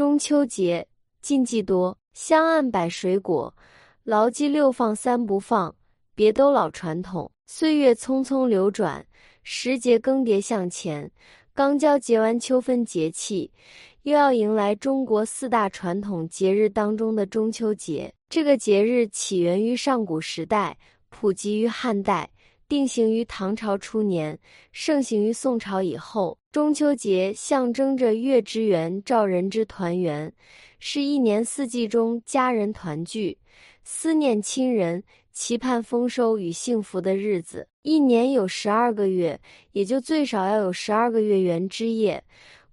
中秋节禁忌多，香案摆水果，牢记六放三不放，别都老传统。岁月匆匆流转，时节更迭向前，刚交接完秋分节气，又要迎来中国四大传统节日当中的中秋节。这个节日起源于上古时代，普及于汉代。定型于唐朝初年，盛行于宋朝以后。中秋节象征着月之圆，照人之团圆，是一年四季中家人团聚、思念亲人、期盼丰收与幸福的日子。一年有十二个月，也就最少要有十二个月圆之夜。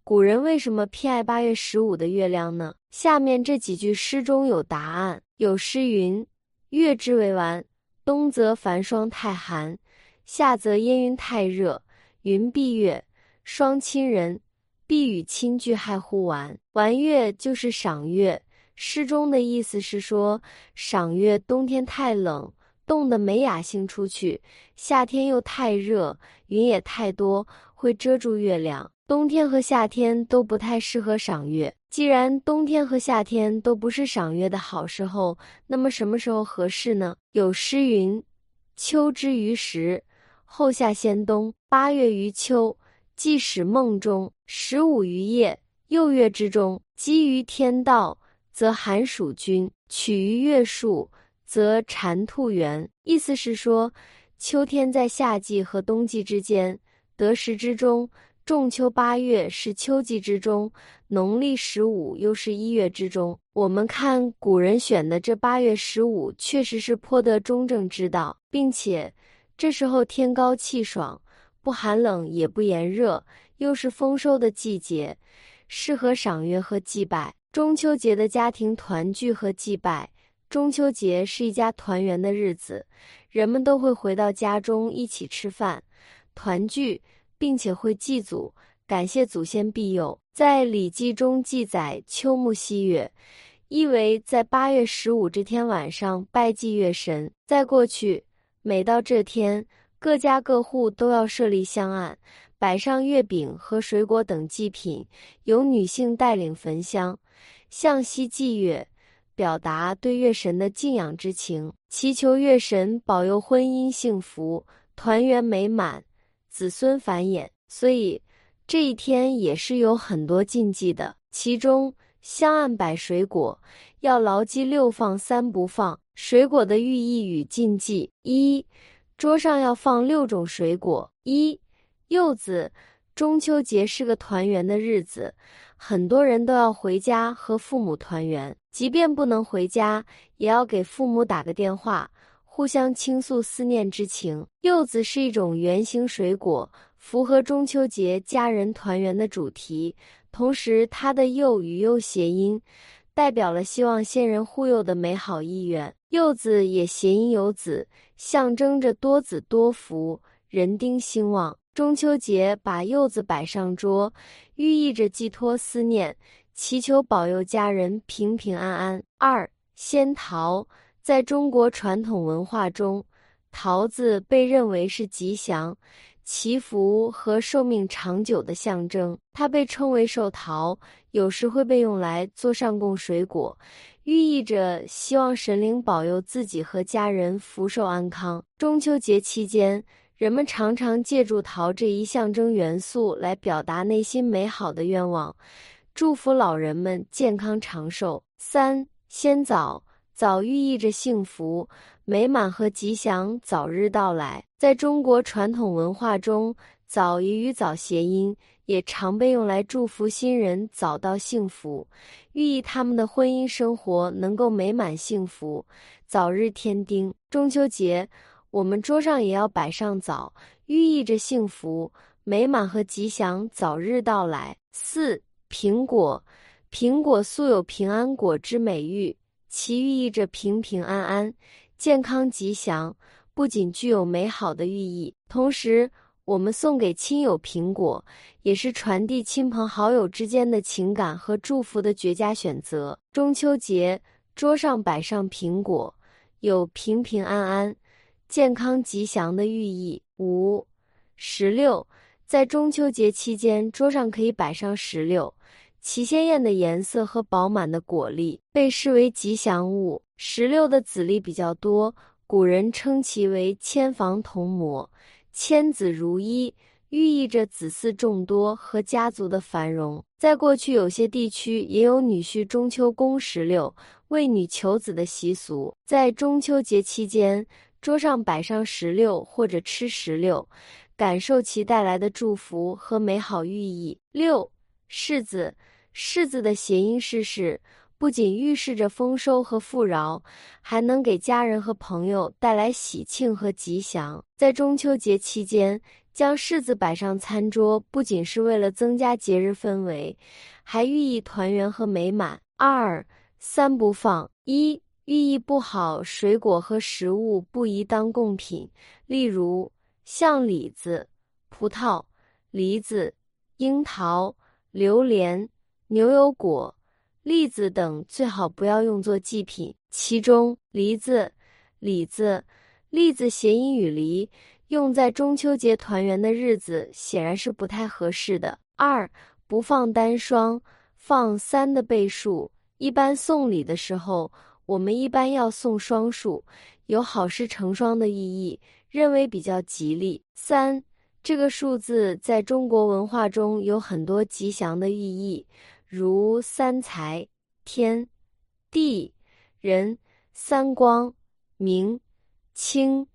古人为什么偏爱八月十五的月亮呢？下面这几句诗中有答案。有诗云：“月之为丸，冬则繁霜太寒。”夏则烟云太热，云蔽月，双亲人，必与亲聚害乎完。完月就是赏月。诗中的意思是说，赏月冬天太冷，冻得没雅兴出去；夏天又太热，云也太多，会遮住月亮。冬天和夏天都不太适合赏月。既然冬天和夏天都不是赏月的好时候，那么什么时候合适呢？有诗云：“秋之于时。”后夏先冬，八月于秋，即使梦中；十五余夜，又月之中。积于天道，则寒暑均；取于月数，则蝉兔圆。意思是说，秋天在夏季和冬季之间，得时之中；仲秋八月是秋季之中，农历十五又是一月之中。我们看古人选的这八月十五，确实是颇得中正之道，并且。这时候天高气爽，不寒冷也不炎热，又是丰收的季节，适合赏月和祭拜。中秋节的家庭团聚和祭拜，中秋节是一家团圆的日子，人们都会回到家中一起吃饭、团聚，并且会祭祖，感谢祖先庇佑。在《礼记》中记载：“秋木夕月”，意为在八月十五这天晚上拜祭月神。在过去。每到这天，各家各户都要设立香案，摆上月饼和水果等祭品，由女性带领焚香，向西祭月，表达对月神的敬仰之情，祈求月神保佑婚姻幸福、团圆美满、子孙繁衍。所以这一天也是有很多禁忌的，其中香案摆水果要牢记六放三不放。水果的寓意与禁忌：一、桌上要放六种水果。一、柚子。中秋节是个团圆的日子，很多人都要回家和父母团圆，即便不能回家，也要给父母打个电话，互相倾诉思念之情。柚子是一种圆形水果，符合中秋节家人团圆的主题，同时它的“柚”与“柚”谐音。代表了希望仙人护佑的美好意愿，柚子也谐音有子，象征着多子多福、人丁兴旺。中秋节把柚子摆上桌，寓意着寄托思念，祈求保佑家人平平安安。二仙桃，在中国传统文化中，桃子被认为是吉祥。祈福和寿命长久的象征，它被称为寿桃，有时会被用来做上供水果，寓意着希望神灵保佑自己和家人福寿安康。中秋节期间，人们常常借助桃这一象征元素来表达内心美好的愿望，祝福老人们健康长寿。三鲜枣。枣寓意着幸福、美满和吉祥早日到来。在中国传统文化中，枣也与早谐音，也常被用来祝福新人早到幸福，寓意他们的婚姻生活能够美满幸福，早日添丁。中秋节，我们桌上也要摆上枣，寓意着幸福、美满和吉祥早日到来。四苹果，苹果素有平安果之美誉。其寓意着平平安安、健康吉祥，不仅具有美好的寓意，同时我们送给亲友苹果，也是传递亲朋好友之间的情感和祝福的绝佳选择。中秋节桌上摆上苹果，有平平安安、健康吉祥的寓意。五石榴，在中秋节期间，桌上可以摆上石榴。其鲜艳的颜色和饱满的果粒被视为吉祥物。石榴的籽粒比较多，古人称其为千房铜蘑，千子如一，寓意着子嗣众多和家族的繁荣。在过去，有些地区也有女婿中秋供石榴、为女求子的习俗。在中秋节期间，桌上摆上石榴或者吃石榴，感受其带来的祝福和美好寓意。六柿子，柿子的谐音是“是”。不仅预示着丰收和富饶，还能给家人和朋友带来喜庆和吉祥。在中秋节期间，将柿子摆上餐桌，不仅是为了增加节日氛围，还寓意团圆和美满。二三不放：一、寓意不好，水果和食物不宜当贡品，例如像李子、葡萄、梨子、樱桃、榴莲、牛油果。栗子等最好不要用作祭品，其中梨子、李子、栗子谐音与梨，用在中秋节团圆的日子显然是不太合适的。二不放单双，放三的倍数。一般送礼的时候，我们一般要送双数，有好事成双的意义，认为比较吉利。三这个数字在中国文化中有很多吉祥的寓意。如三才、天、地、人、三光、明、清、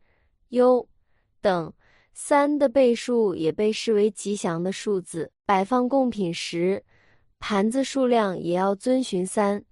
幽等，三的倍数也被视为吉祥的数字。摆放贡品时，盘子数量也要遵循三、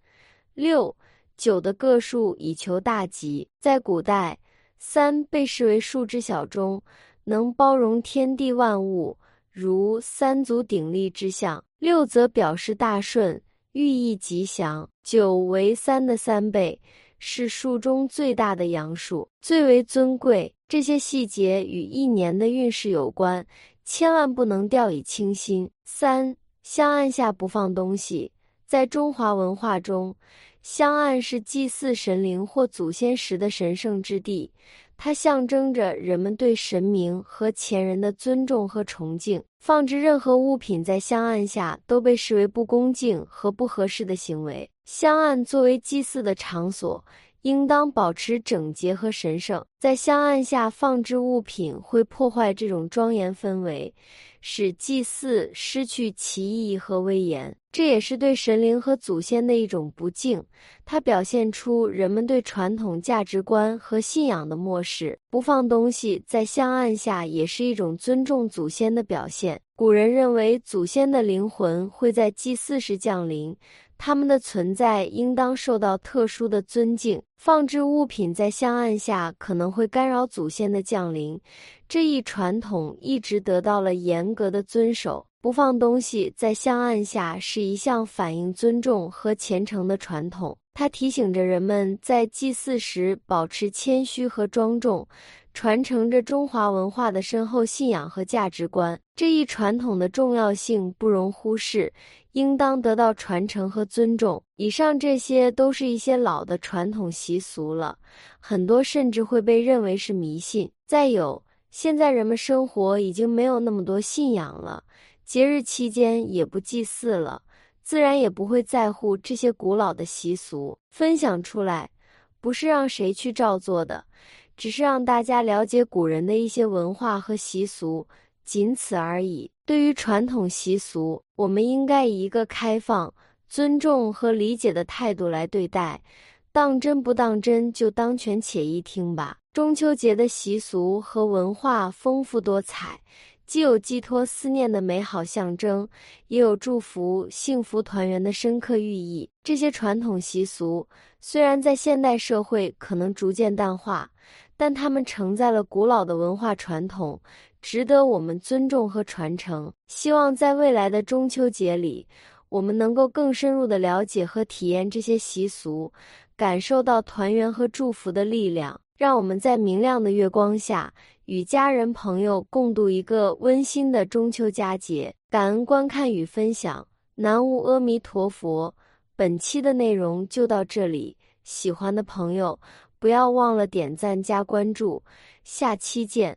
六、九的个数，以求大吉。在古代，三被视为数之小中，能包容天地万物，如三足鼎立之象。六则表示大顺，寓意吉祥。九为三的三倍，是数中最大的阳数，最为尊贵。这些细节与一年的运势有关，千万不能掉以轻心。三香案下不放东西，在中华文化中，香案是祭祀神灵或祖先时的神圣之地。它象征着人们对神明和前人的尊重和崇敬。放置任何物品在香案下都被视为不恭敬和不合适的行为。香案作为祭祀的场所，应当保持整洁和神圣。在香案下放置物品会破坏这种庄严氛围。使祭祀失去其意义和威严，这也是对神灵和祖先的一种不敬。它表现出人们对传统价值观和信仰的漠视。不放东西在香案下，也是一种尊重祖先的表现。古人认为，祖先的灵魂会在祭祀时降临。他们的存在应当受到特殊的尊敬。放置物品在香案下可能会干扰祖先的降临，这一传统一直得到了严格的遵守。不放东西在香案下是一项反映尊重和虔诚的传统，它提醒着人们在祭祀时保持谦虚和庄重。传承着中华文化的深厚信仰和价值观，这一传统的重要性不容忽视，应当得到传承和尊重。以上这些都是一些老的传统习俗了，很多甚至会被认为是迷信。再有，现在人们生活已经没有那么多信仰了，节日期间也不祭祀了，自然也不会在乎这些古老的习俗。分享出来，不是让谁去照做的。只是让大家了解古人的一些文化和习俗，仅此而已。对于传统习俗，我们应该以一个开放、尊重和理解的态度来对待。当真不当真，就当权且一听吧。中秋节的习俗和文化丰富多彩，既有寄托思念的美好象征，也有祝福幸福团圆的深刻寓意。这些传统习俗虽然在现代社会可能逐渐淡化。但它们承载了古老的文化传统，值得我们尊重和传承。希望在未来的中秋节里，我们能够更深入的了解和体验这些习俗，感受到团圆和祝福的力量。让我们在明亮的月光下，与家人朋友共度一个温馨的中秋佳节。感恩观看与分享，南无阿弥陀佛。本期的内容就到这里，喜欢的朋友。不要忘了点赞加关注，下期见。